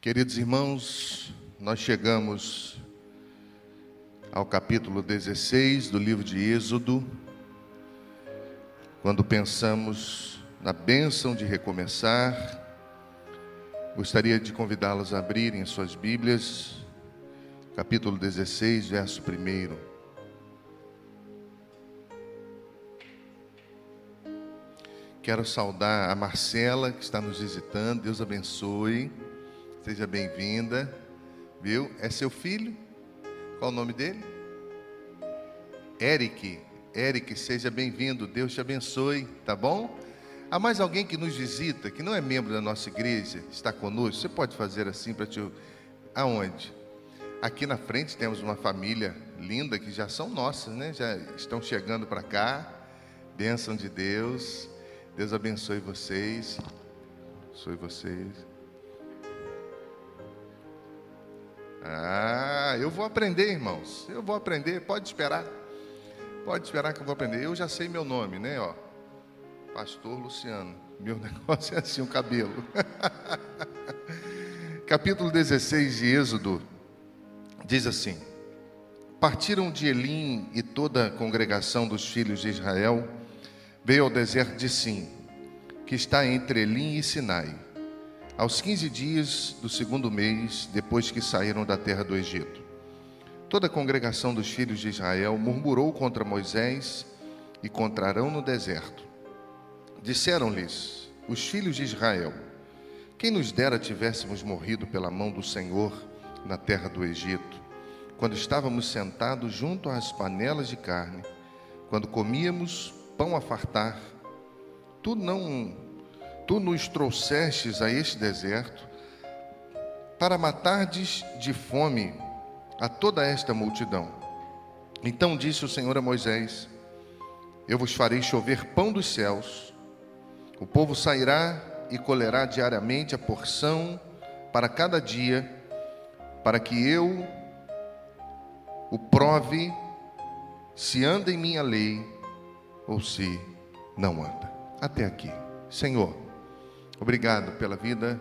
Queridos irmãos, nós chegamos ao capítulo 16 do livro de Êxodo, quando pensamos na bênção de recomeçar. Gostaria de convidá-los a abrirem as suas Bíblias, capítulo 16, verso 1. Quero saudar a Marcela que está nos visitando, Deus abençoe. Seja bem-vinda. Viu? É seu filho? Qual o nome dele? Eric. Eric, seja bem-vindo. Deus te abençoe, tá bom? Há mais alguém que nos visita, que não é membro da nossa igreja, está conosco? Você pode fazer assim para te. Aonde? Aqui na frente temos uma família linda que já são nossas, né? Já estão chegando para cá. Bênção de Deus. Deus abençoe vocês. Abençoe vocês. Ah, eu vou aprender, irmãos. Eu vou aprender, pode esperar. Pode esperar que eu vou aprender. Eu já sei meu nome, né? Ó, Pastor Luciano. Meu negócio é assim, o cabelo. Capítulo 16 de Êxodo diz assim: Partiram de Elim e toda a congregação dos filhos de Israel veio ao deserto de Sim, que está entre Elim e Sinai aos 15 dias do segundo mês, depois que saíram da terra do Egito. Toda a congregação dos filhos de Israel murmurou contra Moisés e contra Arão no deserto. Disseram-lhes os filhos de Israel: Quem nos dera tivéssemos morrido pela mão do Senhor na terra do Egito, quando estávamos sentados junto às panelas de carne, quando comíamos pão a fartar, tu não tu nos trouxestes a este deserto para matardes de fome a toda esta multidão. Então disse o Senhor a Moisés: Eu vos farei chover pão dos céus, o povo sairá e colherá diariamente a porção para cada dia, para que eu o prove se anda em minha lei ou se não anda. Até aqui. Senhor, Obrigado pela vida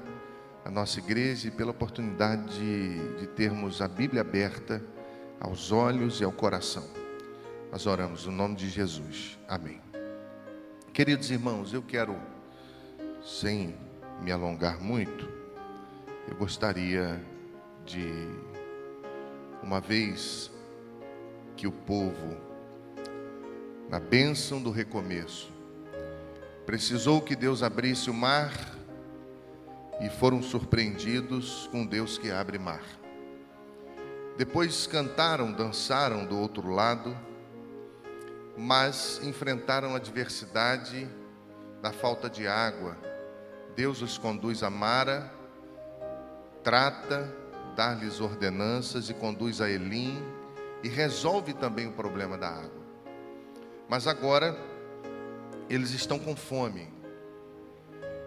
da nossa igreja e pela oportunidade de, de termos a Bíblia aberta aos olhos e ao coração. Nós oramos no nome de Jesus. Amém. Queridos irmãos, eu quero, sem me alongar muito, eu gostaria de, uma vez que o povo, na bênção do recomeço, Precisou que Deus abrisse o mar e foram surpreendidos com Deus que abre mar. Depois cantaram, dançaram do outro lado, mas enfrentaram a adversidade da falta de água. Deus os conduz a Mara, trata, dá-lhes ordenanças e conduz a Elim e resolve também o problema da água. Mas agora eles estão com fome.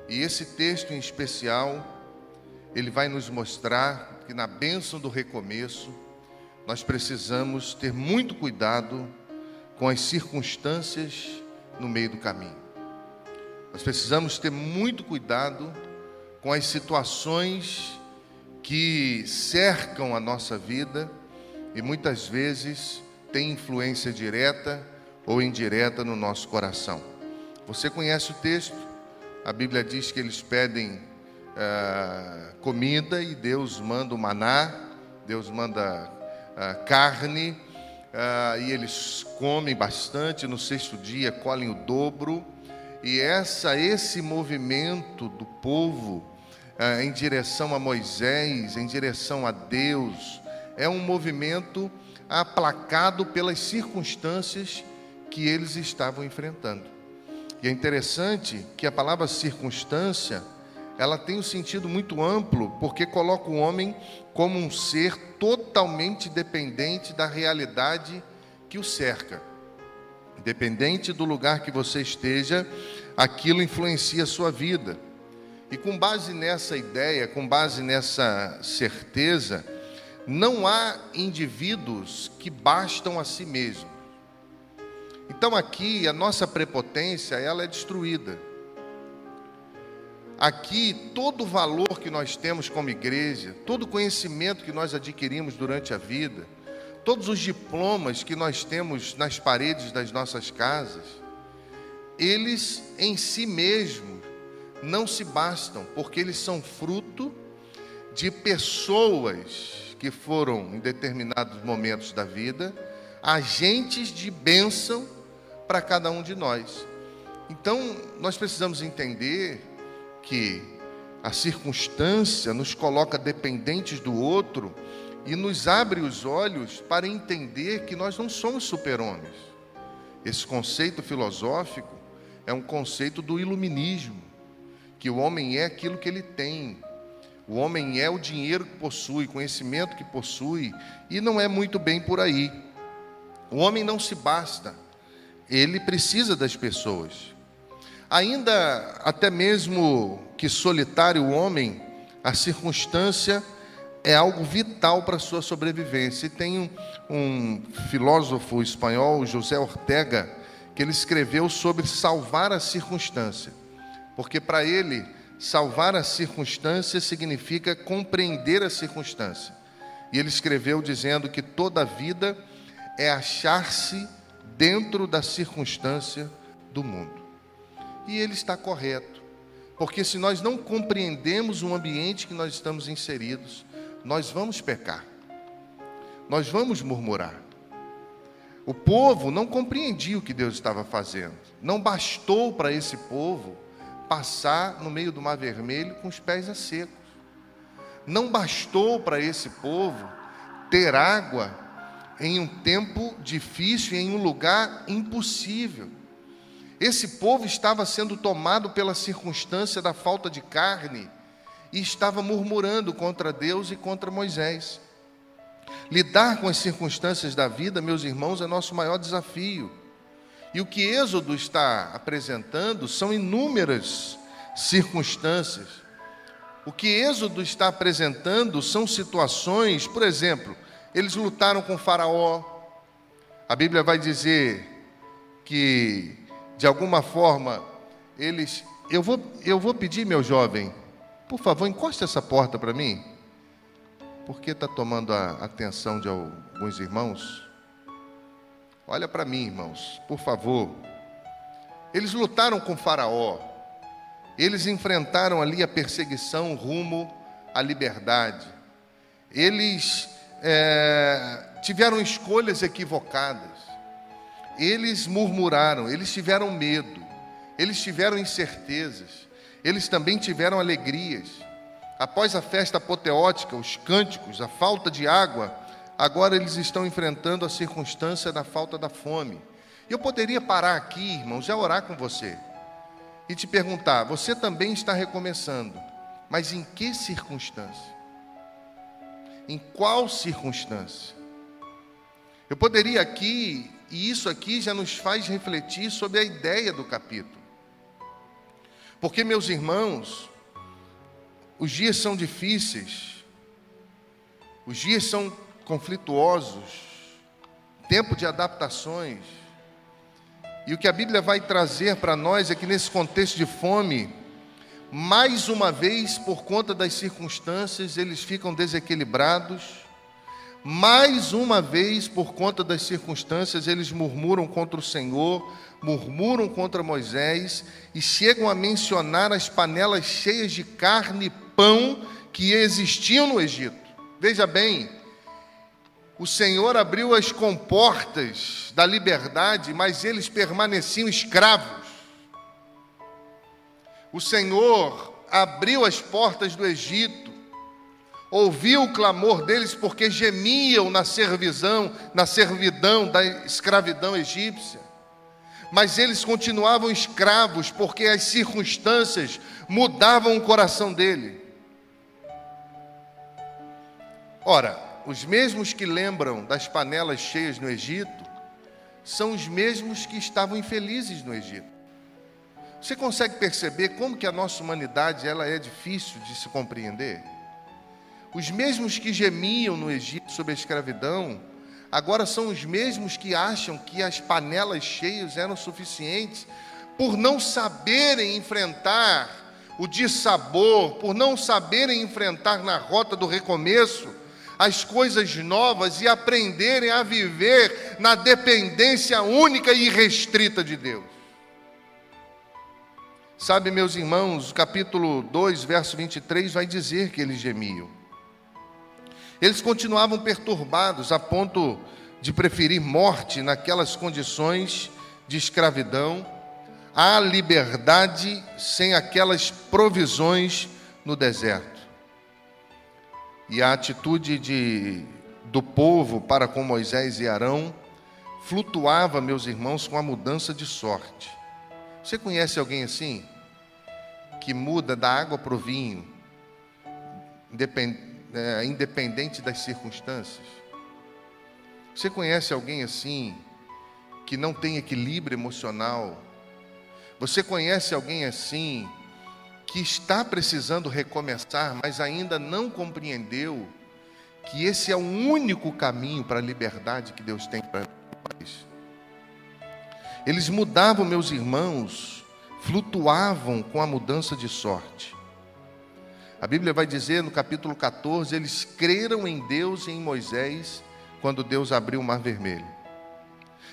E esse texto em especial, ele vai nos mostrar que na bênção do recomeço, nós precisamos ter muito cuidado com as circunstâncias no meio do caminho. Nós precisamos ter muito cuidado com as situações que cercam a nossa vida e muitas vezes têm influência direta ou indireta no nosso coração. Você conhece o texto? A Bíblia diz que eles pedem uh, comida e Deus manda o maná, Deus manda uh, carne, uh, e eles comem bastante. No sexto dia colhem o dobro. E essa, esse movimento do povo em direção a Moisés, em direção a Deus, é um movimento aplacado pelas circunstâncias que eles estavam enfrentando. E é interessante que a palavra circunstância, ela tem um sentido muito amplo, porque coloca o homem como um ser totalmente dependente da realidade que o cerca. Independente do lugar que você esteja, aquilo influencia a sua vida. E com base nessa ideia, com base nessa certeza, não há indivíduos que bastam a si mesmos. Então aqui a nossa prepotência ela é destruída. aqui todo o valor que nós temos como igreja, todo o conhecimento que nós adquirimos durante a vida, todos os diplomas que nós temos nas paredes das nossas casas, eles em si mesmos não se bastam, porque eles são fruto de pessoas que foram, em determinados momentos da vida, agentes de bênção para cada um de nós. Então, nós precisamos entender que a circunstância nos coloca dependentes do outro e nos abre os olhos para entender que nós não somos super-homens. Esse conceito filosófico é um conceito do iluminismo, que o homem é aquilo que ele tem. O homem é o dinheiro que possui, conhecimento que possui, e não é muito bem por aí. O homem não se basta, ele precisa das pessoas. Ainda até mesmo que solitário o homem, a circunstância é algo vital para a sua sobrevivência. E tem um, um filósofo espanhol, José Ortega, que ele escreveu sobre salvar a circunstância. Porque para ele, salvar a circunstância significa compreender a circunstância. E ele escreveu dizendo que toda vida é achar-se dentro da circunstância do mundo. E ele está correto. Porque se nós não compreendemos o ambiente que nós estamos inseridos, nós vamos pecar. Nós vamos murmurar. O povo não compreendia o que Deus estava fazendo. Não bastou para esse povo passar no meio do Mar Vermelho com os pés a secos. Não bastou para esse povo ter água em um tempo difícil, em um lugar impossível. Esse povo estava sendo tomado pela circunstância da falta de carne e estava murmurando contra Deus e contra Moisés. Lidar com as circunstâncias da vida, meus irmãos, é nosso maior desafio. E o que Êxodo está apresentando são inúmeras circunstâncias. O que Êxodo está apresentando são situações, por exemplo, eles lutaram com Faraó. A Bíblia vai dizer que de alguma forma, eles. Eu vou, eu vou pedir, meu jovem, por favor, encoste essa porta para mim. Porque está tomando a atenção de alguns irmãos? Olha para mim, irmãos, por favor. Eles lutaram com Faraó, eles enfrentaram ali a perseguição rumo à liberdade, eles é, tiveram escolhas equivocadas, eles murmuraram, eles tiveram medo, eles tiveram incertezas, eles também tiveram alegrias. Após a festa apoteótica, os cânticos, a falta de água, agora eles estão enfrentando a circunstância da falta da fome. Eu poderia parar aqui, irmãos, e orar com você e te perguntar: você também está recomeçando, mas em que circunstância? Em qual circunstância? Eu poderia aqui e isso aqui já nos faz refletir sobre a ideia do capítulo. Porque, meus irmãos, os dias são difíceis, os dias são conflituosos, tempo de adaptações. E o que a Bíblia vai trazer para nós é que nesse contexto de fome, mais uma vez, por conta das circunstâncias, eles ficam desequilibrados, mais uma vez, por conta das circunstâncias, eles murmuram contra o Senhor, murmuram contra Moisés e chegam a mencionar as panelas cheias de carne e pão que existiam no Egito. Veja bem, o Senhor abriu as comportas da liberdade, mas eles permaneciam escravos. O Senhor abriu as portas do Egito, ouviu o clamor deles porque gemiam na servidão, na servidão da escravidão egípcia. Mas eles continuavam escravos porque as circunstâncias mudavam o coração dele. Ora, os mesmos que lembram das panelas cheias no Egito são os mesmos que estavam infelizes no Egito. Você consegue perceber como que a nossa humanidade ela é difícil de se compreender? Os mesmos que gemiam no Egito sob a escravidão, agora são os mesmos que acham que as panelas cheias eram suficientes, por não saberem enfrentar o dissabor, por não saberem enfrentar na rota do recomeço as coisas novas e aprenderem a viver na dependência única e restrita de Deus. Sabe, meus irmãos, o capítulo 2, verso 23 vai dizer que eles gemiam. Eles continuavam perturbados a ponto de preferir morte naquelas condições de escravidão à liberdade sem aquelas provisões no deserto. E a atitude de, do povo para com Moisés e Arão flutuava, meus irmãos, com a mudança de sorte. Você conhece alguém assim? Que muda da água para o vinho, é, independente das circunstâncias? Você conhece alguém assim, que não tem equilíbrio emocional? Você conhece alguém assim, que está precisando recomeçar, mas ainda não compreendeu que esse é o único caminho para a liberdade que Deus tem para nós? Eles mudavam, meus irmãos, flutuavam com a mudança de sorte. A Bíblia vai dizer no capítulo 14: eles creram em Deus e em Moisés quando Deus abriu o mar vermelho.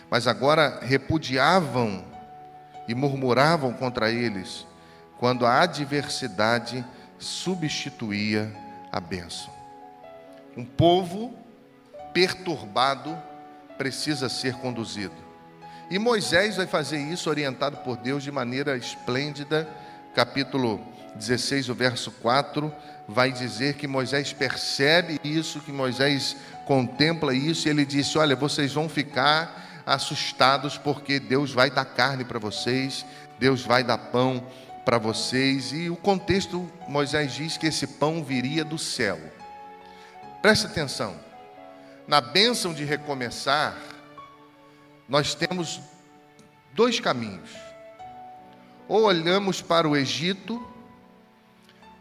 Mas agora repudiavam e murmuravam contra eles quando a adversidade substituía a bênção. Um povo perturbado precisa ser conduzido. E Moisés vai fazer isso orientado por Deus de maneira esplêndida. Capítulo 16, o verso 4, vai dizer que Moisés percebe isso, que Moisés contempla isso, e ele disse: Olha, vocês vão ficar assustados porque Deus vai dar carne para vocês, Deus vai dar pão para vocês. E o contexto, Moisés diz que esse pão viria do céu. Preste atenção. Na bênção de recomeçar, nós temos dois caminhos. Ou olhamos para o Egito,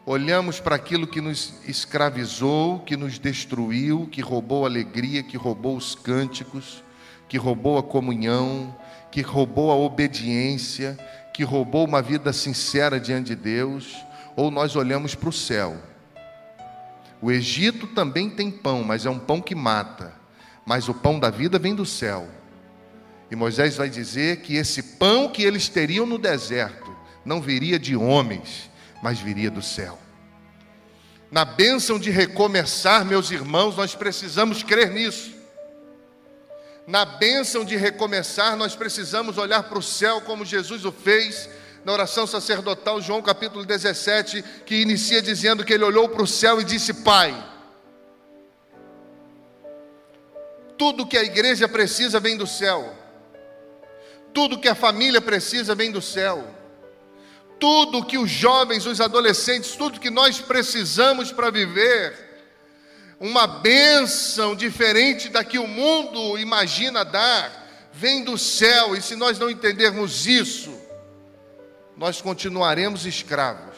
olhamos para aquilo que nos escravizou, que nos destruiu, que roubou a alegria, que roubou os cânticos, que roubou a comunhão, que roubou a obediência, que roubou uma vida sincera diante de Deus, ou nós olhamos para o céu. O Egito também tem pão, mas é um pão que mata. Mas o pão da vida vem do céu. E Moisés vai dizer que esse pão que eles teriam no deserto não viria de homens, mas viria do céu. Na bênção de recomeçar, meus irmãos, nós precisamos crer nisso. Na bênção de recomeçar, nós precisamos olhar para o céu como Jesus o fez na oração sacerdotal, João capítulo 17, que inicia dizendo que ele olhou para o céu e disse: Pai, tudo que a igreja precisa vem do céu. Tudo que a família precisa vem do céu. Tudo que os jovens, os adolescentes, tudo que nós precisamos para viver, uma bênção diferente da que o mundo imagina dar, vem do céu, e se nós não entendermos isso, nós continuaremos escravos,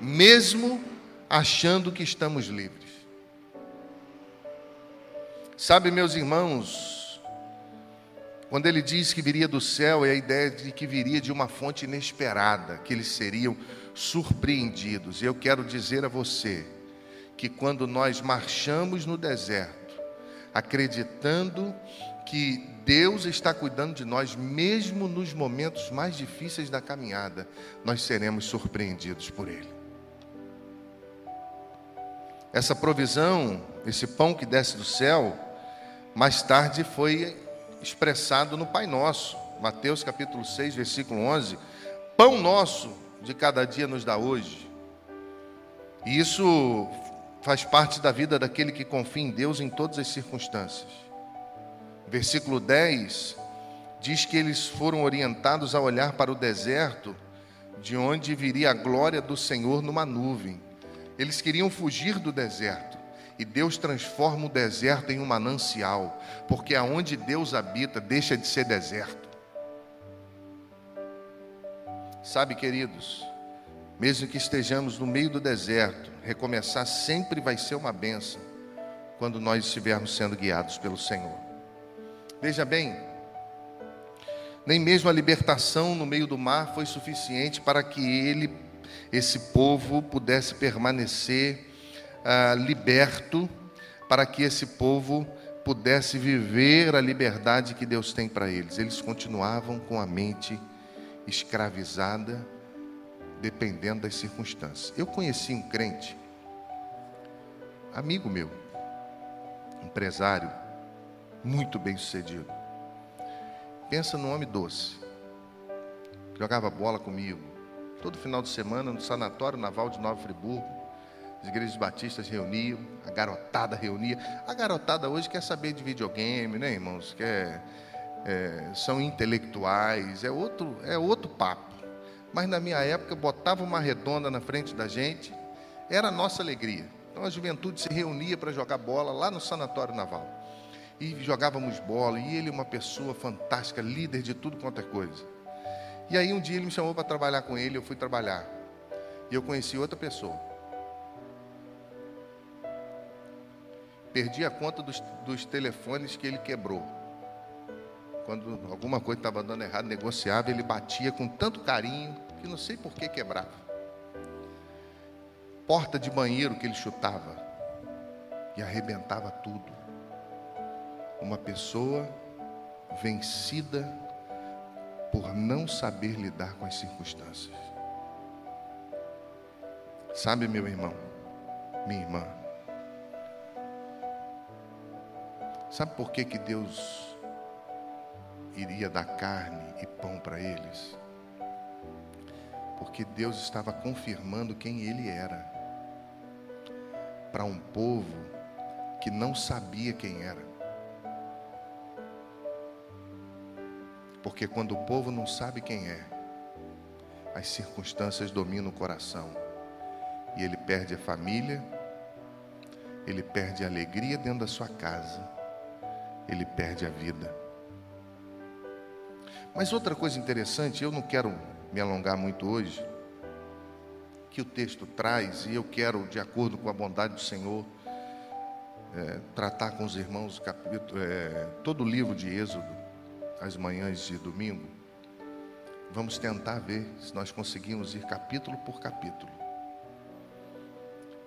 mesmo achando que estamos livres. Sabe, meus irmãos, quando ele diz que viria do céu, é a ideia de que viria de uma fonte inesperada, que eles seriam surpreendidos. E eu quero dizer a você que quando nós marchamos no deserto, acreditando que Deus está cuidando de nós, mesmo nos momentos mais difíceis da caminhada, nós seremos surpreendidos por Ele. Essa provisão, esse pão que desce do céu, mais tarde foi expressado no Pai Nosso, Mateus capítulo 6, versículo 11: Pão nosso de cada dia nos dá hoje. E isso faz parte da vida daquele que confia em Deus em todas as circunstâncias. Versículo 10 diz que eles foram orientados a olhar para o deserto, de onde viria a glória do Senhor numa nuvem. Eles queriam fugir do deserto. E Deus transforma o deserto em um manancial, porque aonde Deus habita deixa de ser deserto. Sabe, queridos, mesmo que estejamos no meio do deserto, recomeçar sempre vai ser uma benção quando nós estivermos sendo guiados pelo Senhor. Veja bem, nem mesmo a libertação no meio do mar foi suficiente para que ele esse povo pudesse permanecer ah, liberto, para que esse povo pudesse viver a liberdade que Deus tem para eles. Eles continuavam com a mente escravizada, dependendo das circunstâncias. Eu conheci um crente, amigo meu, empresário, muito bem sucedido. Pensa no homem doce. Jogava bola comigo. Todo final de semana no Sanatório Naval de Nova Friburgo. As igrejas batistas reuniam, a garotada reunia. A garotada hoje quer saber de videogame, né, irmãos? Quer, é, são intelectuais, é outro, é outro papo. Mas na minha época, botava uma redonda na frente da gente, era a nossa alegria. Então a juventude se reunia para jogar bola lá no Sanatório Naval. E jogávamos bola, e ele, uma pessoa fantástica, líder de tudo quanto é coisa. E aí um dia ele me chamou para trabalhar com ele, eu fui trabalhar. E eu conheci outra pessoa. Perdi a conta dos, dos telefones que ele quebrou. Quando alguma coisa estava dando errado, negociava, ele batia com tanto carinho que não sei por que quebrava. Porta de banheiro que ele chutava e arrebentava tudo. Uma pessoa vencida por não saber lidar com as circunstâncias. Sabe, meu irmão, minha irmã, sabe por que, que Deus iria dar carne e pão para eles? Porque Deus estava confirmando quem Ele era para um povo que não sabia quem era. Porque quando o povo não sabe quem é, as circunstâncias dominam o coração. E ele perde a família, ele perde a alegria dentro da sua casa, ele perde a vida. Mas outra coisa interessante, eu não quero me alongar muito hoje, que o texto traz, e eu quero, de acordo com a bondade do Senhor, é, tratar com os irmãos capítulo, é, todo o livro de Êxodo, as manhãs de domingo, vamos tentar ver se nós conseguimos ir capítulo por capítulo.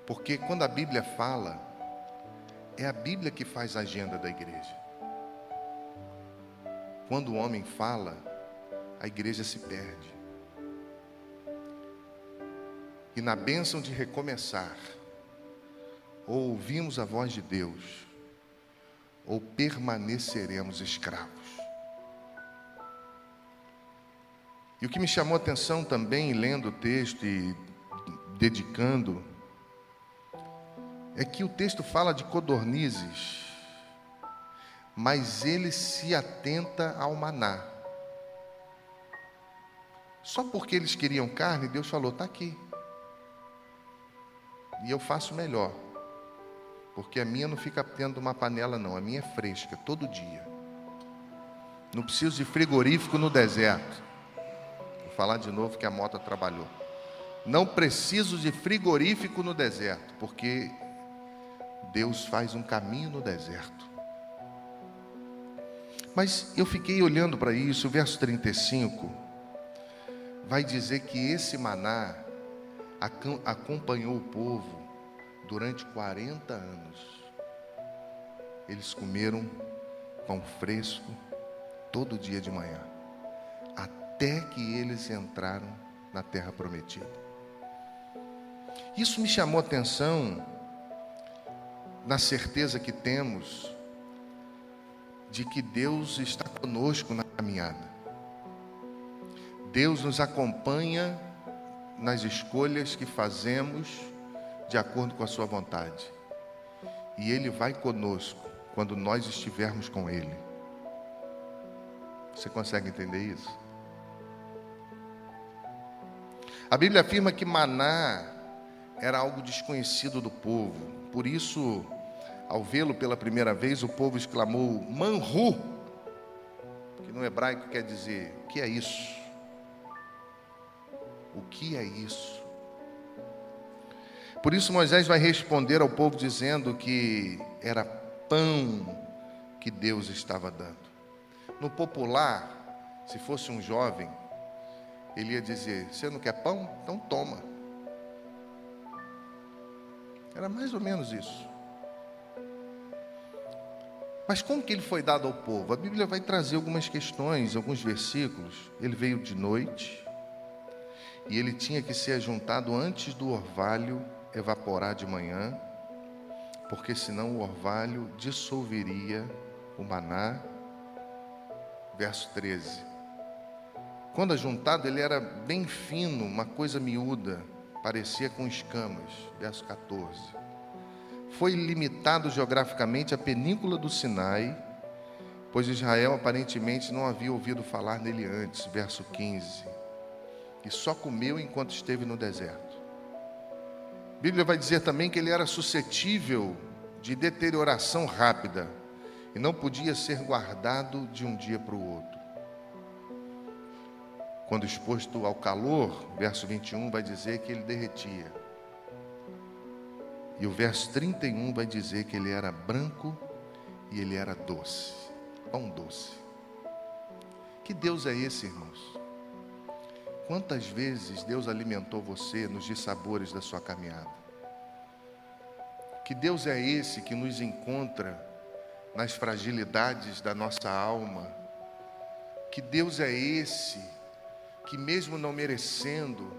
Porque quando a Bíblia fala, é a Bíblia que faz a agenda da igreja. Quando o homem fala, a igreja se perde. E na bênção de recomeçar, ou ouvimos a voz de Deus, ou permaneceremos escravos. E o que me chamou a atenção também, lendo o texto e dedicando, é que o texto fala de codornizes, mas ele se atenta ao maná. Só porque eles queriam carne, Deus falou: está aqui. E eu faço melhor, porque a minha não fica de uma panela, não, a minha é fresca, todo dia. Não preciso de frigorífico no deserto falar de novo que a moto trabalhou. Não preciso de frigorífico no deserto, porque Deus faz um caminho no deserto. Mas eu fiquei olhando para isso, o verso 35 vai dizer que esse maná acompanhou o povo durante 40 anos. Eles comeram pão fresco todo dia de manhã até que eles entraram na terra prometida. Isso me chamou a atenção na certeza que temos de que Deus está conosco na caminhada. Deus nos acompanha nas escolhas que fazemos de acordo com a Sua vontade. E Ele vai conosco quando nós estivermos com Ele. Você consegue entender isso? A Bíblia afirma que maná era algo desconhecido do povo. Por isso, ao vê-lo pela primeira vez, o povo exclamou: Manru, que no hebraico quer dizer: O que é isso? O que é isso? Por isso, Moisés vai responder ao povo dizendo que era pão que Deus estava dando. No popular, se fosse um jovem, ele ia dizer: Você não quer pão? Então toma. Era mais ou menos isso. Mas como que ele foi dado ao povo? A Bíblia vai trazer algumas questões, alguns versículos. Ele veio de noite e ele tinha que ser ajuntado antes do orvalho evaporar de manhã, porque senão o orvalho dissolveria o maná. Verso 13. Quando ajuntado, ele era bem fino, uma coisa miúda, parecia com escamas. Verso 14. Foi limitado geograficamente à península do Sinai, pois Israel aparentemente não havia ouvido falar nele antes. Verso 15. E só comeu enquanto esteve no deserto. A Bíblia vai dizer também que ele era suscetível de deterioração rápida e não podia ser guardado de um dia para o outro. Quando exposto ao calor, verso 21 vai dizer que ele derretia. E o verso 31 vai dizer que ele era branco e ele era doce, pão doce. Que Deus é esse, irmãos? Quantas vezes Deus alimentou você nos dissabores da sua caminhada? Que Deus é esse que nos encontra nas fragilidades da nossa alma? Que Deus é esse que, mesmo não merecendo,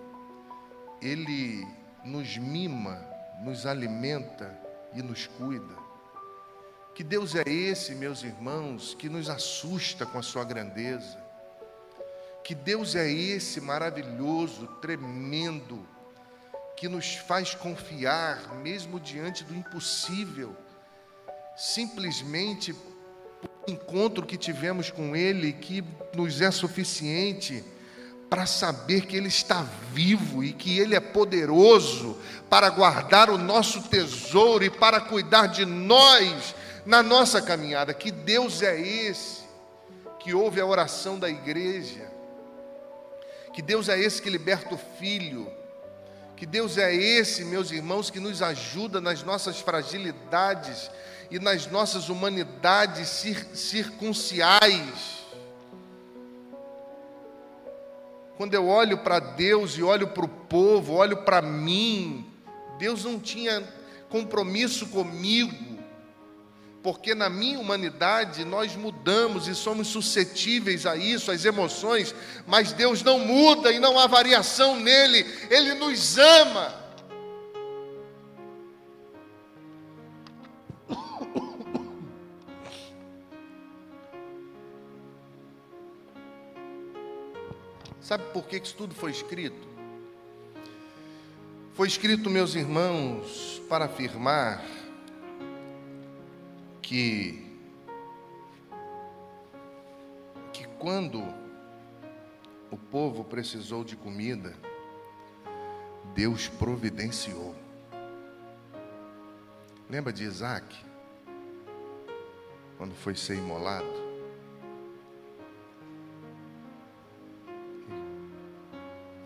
Ele nos mima, nos alimenta e nos cuida? Que Deus é esse, meus irmãos, que nos assusta com a Sua grandeza? Que Deus é esse maravilhoso, tremendo, que nos faz confiar, mesmo diante do impossível, simplesmente por encontro que tivemos com Ele, que nos é suficiente para saber que Ele está vivo e que Ele é poderoso para guardar o nosso tesouro e para cuidar de nós na nossa caminhada. Que Deus é esse que ouve a oração da igreja que Deus é esse que liberta o filho. Que Deus é esse, meus irmãos, que nos ajuda nas nossas fragilidades e nas nossas humanidades cir circunciais. Quando eu olho para Deus e olho para o povo, olho para mim, Deus não tinha compromisso comigo porque na minha humanidade nós mudamos e somos suscetíveis a isso, às emoções, mas Deus não muda e não há variação nele, Ele nos ama. Sabe por que isso tudo foi escrito? Foi escrito, meus irmãos, para afirmar que que quando o povo precisou de comida, Deus providenciou. Lembra de Isaac? Quando foi ser imolado?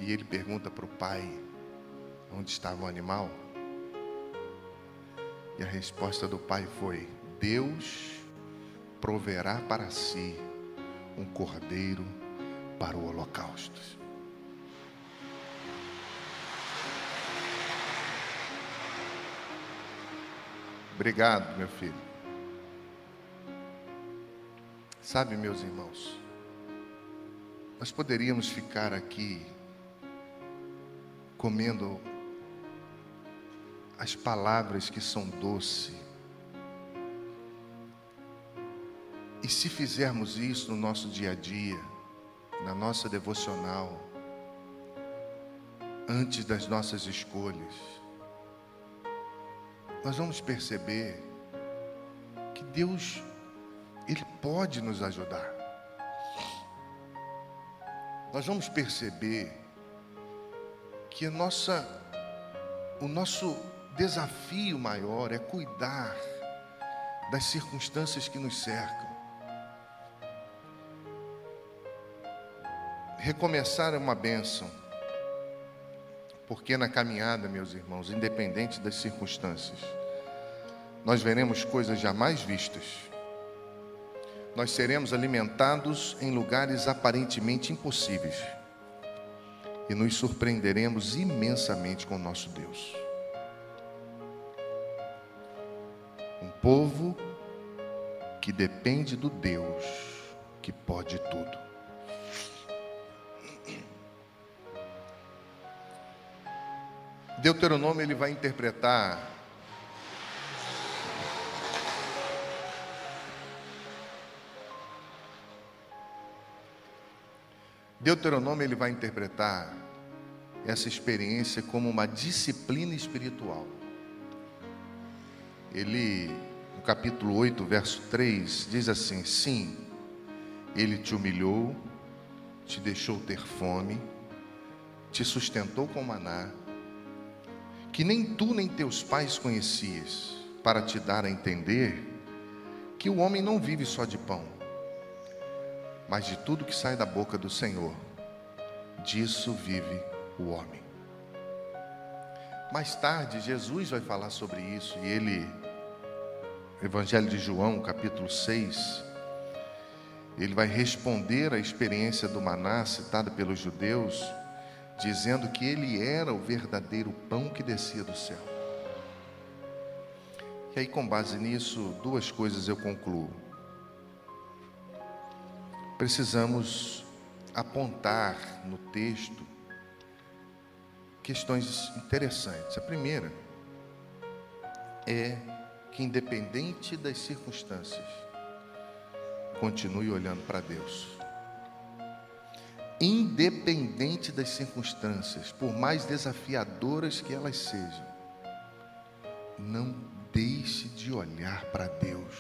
E ele pergunta para o pai: onde estava o animal? E a resposta do pai foi: Deus proverá para si um cordeiro para o holocausto. Obrigado, meu filho. Sabe, meus irmãos, nós poderíamos ficar aqui comendo as palavras que são doces E se fizermos isso no nosso dia a dia, na nossa devocional, antes das nossas escolhas, nós vamos perceber que Deus, Ele pode nos ajudar. Nós vamos perceber que nossa, o nosso desafio maior é cuidar das circunstâncias que nos cercam. Recomeçar é uma bênção, porque na caminhada, meus irmãos, independente das circunstâncias, nós veremos coisas jamais vistas. Nós seremos alimentados em lugares aparentemente impossíveis e nos surpreenderemos imensamente com o nosso Deus. povo que depende do Deus que pode tudo. Deuteronômio ele vai interpretar Deuteronômio ele vai interpretar essa experiência como uma disciplina espiritual. Ele, no capítulo 8, verso 3, diz assim: Sim, ele te humilhou, te deixou ter fome, te sustentou com maná, que nem tu nem teus pais conhecias, para te dar a entender que o homem não vive só de pão, mas de tudo que sai da boca do Senhor, disso vive o homem. Mais tarde, Jesus vai falar sobre isso e ele, Evangelho de João, capítulo 6, ele vai responder à experiência do maná citada pelos judeus, dizendo que ele era o verdadeiro pão que descia do céu. E aí, com base nisso, duas coisas eu concluo. Precisamos apontar no texto questões interessantes. A primeira é que, independente das circunstâncias, continue olhando para Deus. Independente das circunstâncias, por mais desafiadoras que elas sejam, não deixe de olhar para Deus,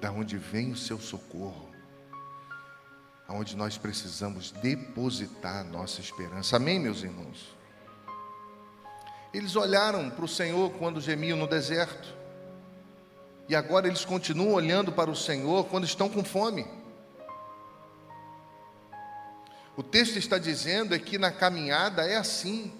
da onde vem o seu socorro, aonde nós precisamos depositar a nossa esperança. Amém, meus irmãos? Eles olharam para o Senhor quando gemiam no deserto. E agora eles continuam olhando para o Senhor quando estão com fome. O texto está dizendo é que na caminhada é assim.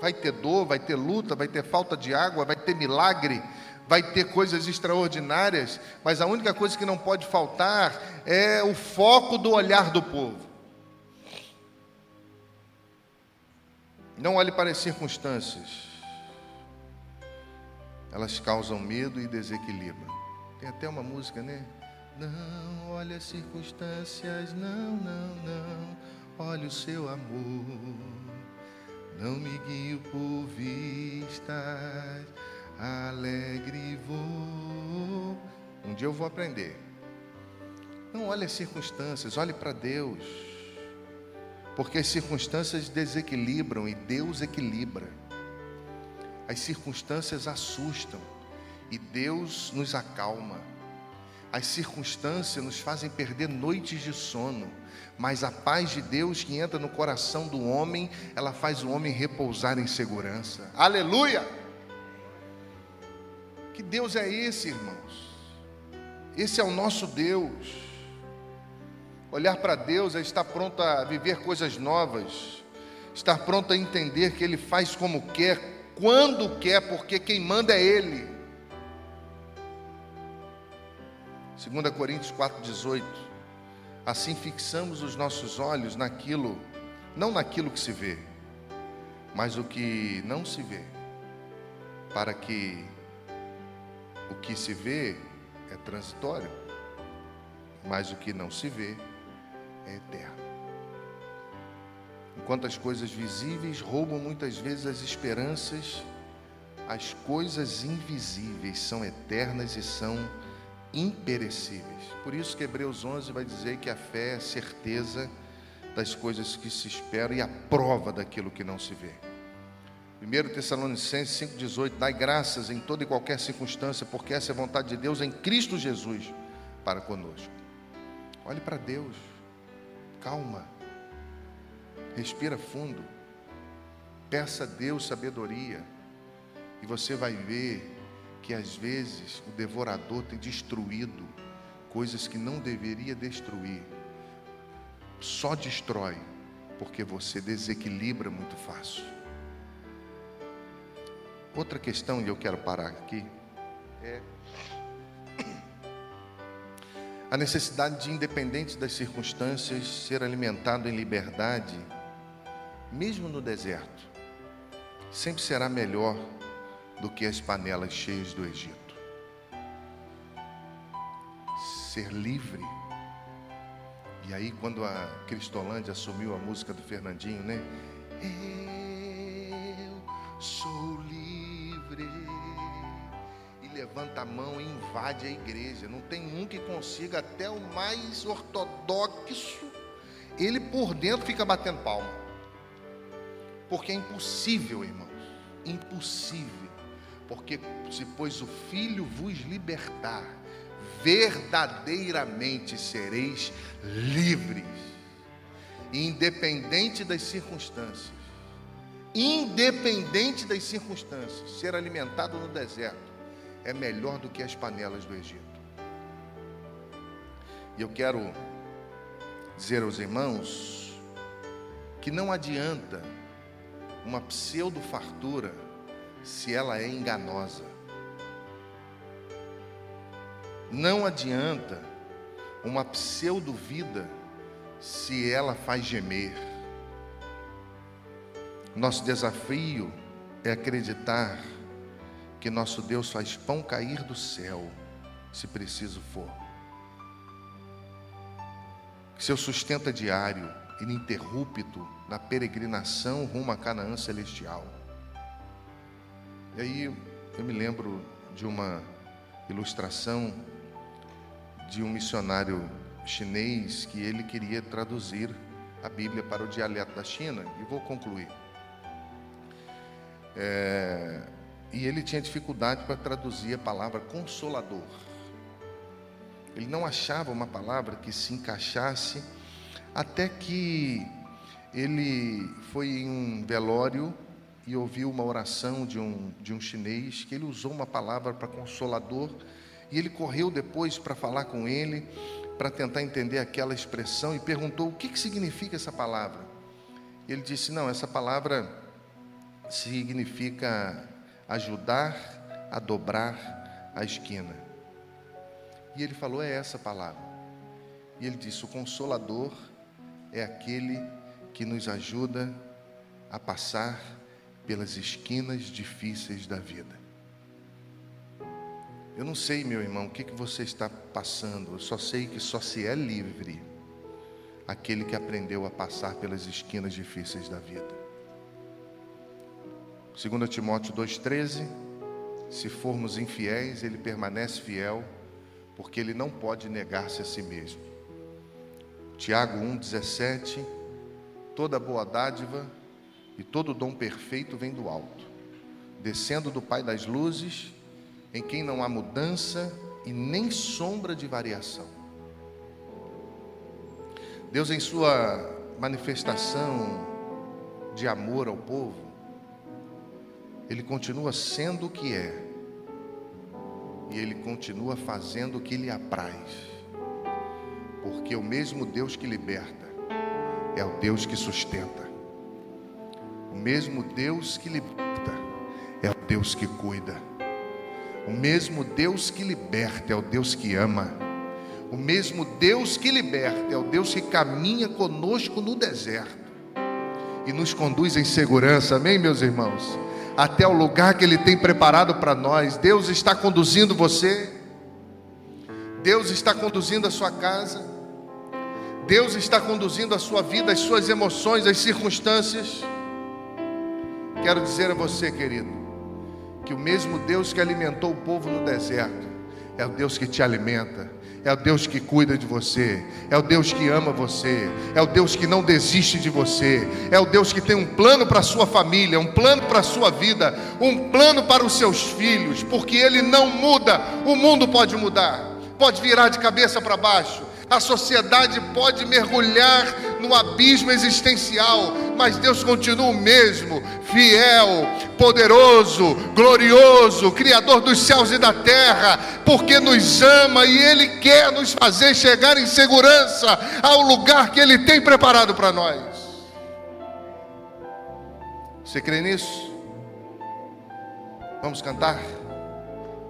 Vai ter dor, vai ter luta, vai ter falta de água, vai ter milagre, vai ter coisas extraordinárias, mas a única coisa que não pode faltar é o foco do olhar do povo. Não olhe para as circunstâncias, elas causam medo e desequilíbrio. Tem até uma música, né? Não olhe as circunstâncias, não, não, não, olhe o seu amor. Não me guio por vistas alegre vou. Um dia eu vou aprender. Não olhe as circunstâncias, olhe para Deus. Porque as circunstâncias desequilibram e Deus equilibra. As circunstâncias assustam e Deus nos acalma. As circunstâncias nos fazem perder noites de sono, mas a paz de Deus que entra no coração do homem, ela faz o homem repousar em segurança. Aleluia! Que Deus é esse, irmãos? Esse é o nosso Deus. Olhar para Deus é estar pronto a viver coisas novas, estar pronto a entender que Ele faz como quer, quando quer, porque quem manda é Ele. 2 Coríntios 4,18 Assim fixamos os nossos olhos naquilo, não naquilo que se vê, mas o que não se vê, para que o que se vê é transitório, mas o que não se vê é eterno. Enquanto as coisas visíveis roubam muitas vezes as esperanças, as coisas invisíveis são eternas e são imperecíveis. Por isso que Hebreus 11 vai dizer que a fé é a certeza das coisas que se esperam e a prova daquilo que não se vê. 1 Tessalonicenses 5,18: Dai graças em toda e qualquer circunstância, porque essa é a vontade de Deus em Cristo Jesus para conosco. Olhe para Deus, calma, respira fundo, peça a Deus sabedoria, e você vai ver que às vezes o devorador tem destruído coisas que não deveria destruir, só destrói, porque você desequilibra muito fácil. Outra questão, e eu quero parar aqui, é a necessidade de, independente das circunstâncias, ser alimentado em liberdade, mesmo no deserto, sempre será melhor do que as panelas cheias do Egito. ser livre. E aí, quando a Cristolândia assumiu a música do Fernandinho, né? Eu sou livre. E levanta a mão e invade a igreja. Não tem um que consiga, até o mais ortodoxo, ele por dentro fica batendo palma. Porque é impossível, irmãos. Impossível porque se pois o Filho vos libertar, verdadeiramente sereis livres, independente das circunstâncias. Independente das circunstâncias, ser alimentado no deserto é melhor do que as panelas do Egito. E eu quero dizer aos irmãos que não adianta uma pseudo fartura se ela é enganosa. Não adianta uma pseudo-vida se ela faz gemer. Nosso desafio é acreditar que nosso Deus faz pão cair do céu, se preciso for. Que seu sustento é diário, ininterrupto, na peregrinação rumo a Canaã celestial. E aí eu me lembro de uma ilustração de um missionário chinês que ele queria traduzir a Bíblia para o dialeto da China, e vou concluir. É, e ele tinha dificuldade para traduzir a palavra consolador. Ele não achava uma palavra que se encaixasse, até que ele foi em um velório e ouviu uma oração de um, de um chinês que ele usou uma palavra para consolador e ele correu depois para falar com ele, para tentar entender aquela expressão e perguntou o que, que significa essa palavra. Ele disse: Não, essa palavra significa ajudar a dobrar a esquina. E ele falou: É essa palavra. E ele disse: O consolador é aquele que nos ajuda a passar pelas esquinas difíceis da vida. Eu não sei, meu irmão, o que, que você está passando, eu só sei que só se é livre aquele que aprendeu a passar pelas esquinas difíceis da vida. 2 Timóteo 2,13: Se formos infiéis, ele permanece fiel, porque ele não pode negar-se a si mesmo. Tiago 1,17: Toda boa dádiva e todo dom perfeito vem do alto, descendo do Pai das luzes, em quem não há mudança e nem sombra de variação. Deus, em Sua manifestação de amor ao povo, Ele continua sendo o que é, e Ele continua fazendo o que lhe apraz, porque o mesmo Deus que liberta é o Deus que sustenta. O mesmo Deus que liberta é o Deus que cuida. O mesmo Deus que liberta é o Deus que ama. O mesmo Deus que liberta é o Deus que caminha conosco no deserto e nos conduz em segurança, amém, meus irmãos? Até o lugar que Ele tem preparado para nós. Deus está conduzindo você, Deus está conduzindo a sua casa, Deus está conduzindo a sua vida, as suas emoções, as circunstâncias. Quero dizer a você, querido, que o mesmo Deus que alimentou o povo no deserto é o Deus que te alimenta, é o Deus que cuida de você, é o Deus que ama você, é o Deus que não desiste de você, é o Deus que tem um plano para a sua família, um plano para a sua vida, um plano para os seus filhos, porque Ele não muda, o mundo pode mudar, pode virar de cabeça para baixo, a sociedade pode mergulhar no abismo existencial, mas Deus continua o mesmo, fiel, poderoso, glorioso, Criador dos céus e da terra, porque nos ama e Ele quer nos fazer chegar em segurança ao lugar que Ele tem preparado para nós. Você crê nisso? Vamos cantar?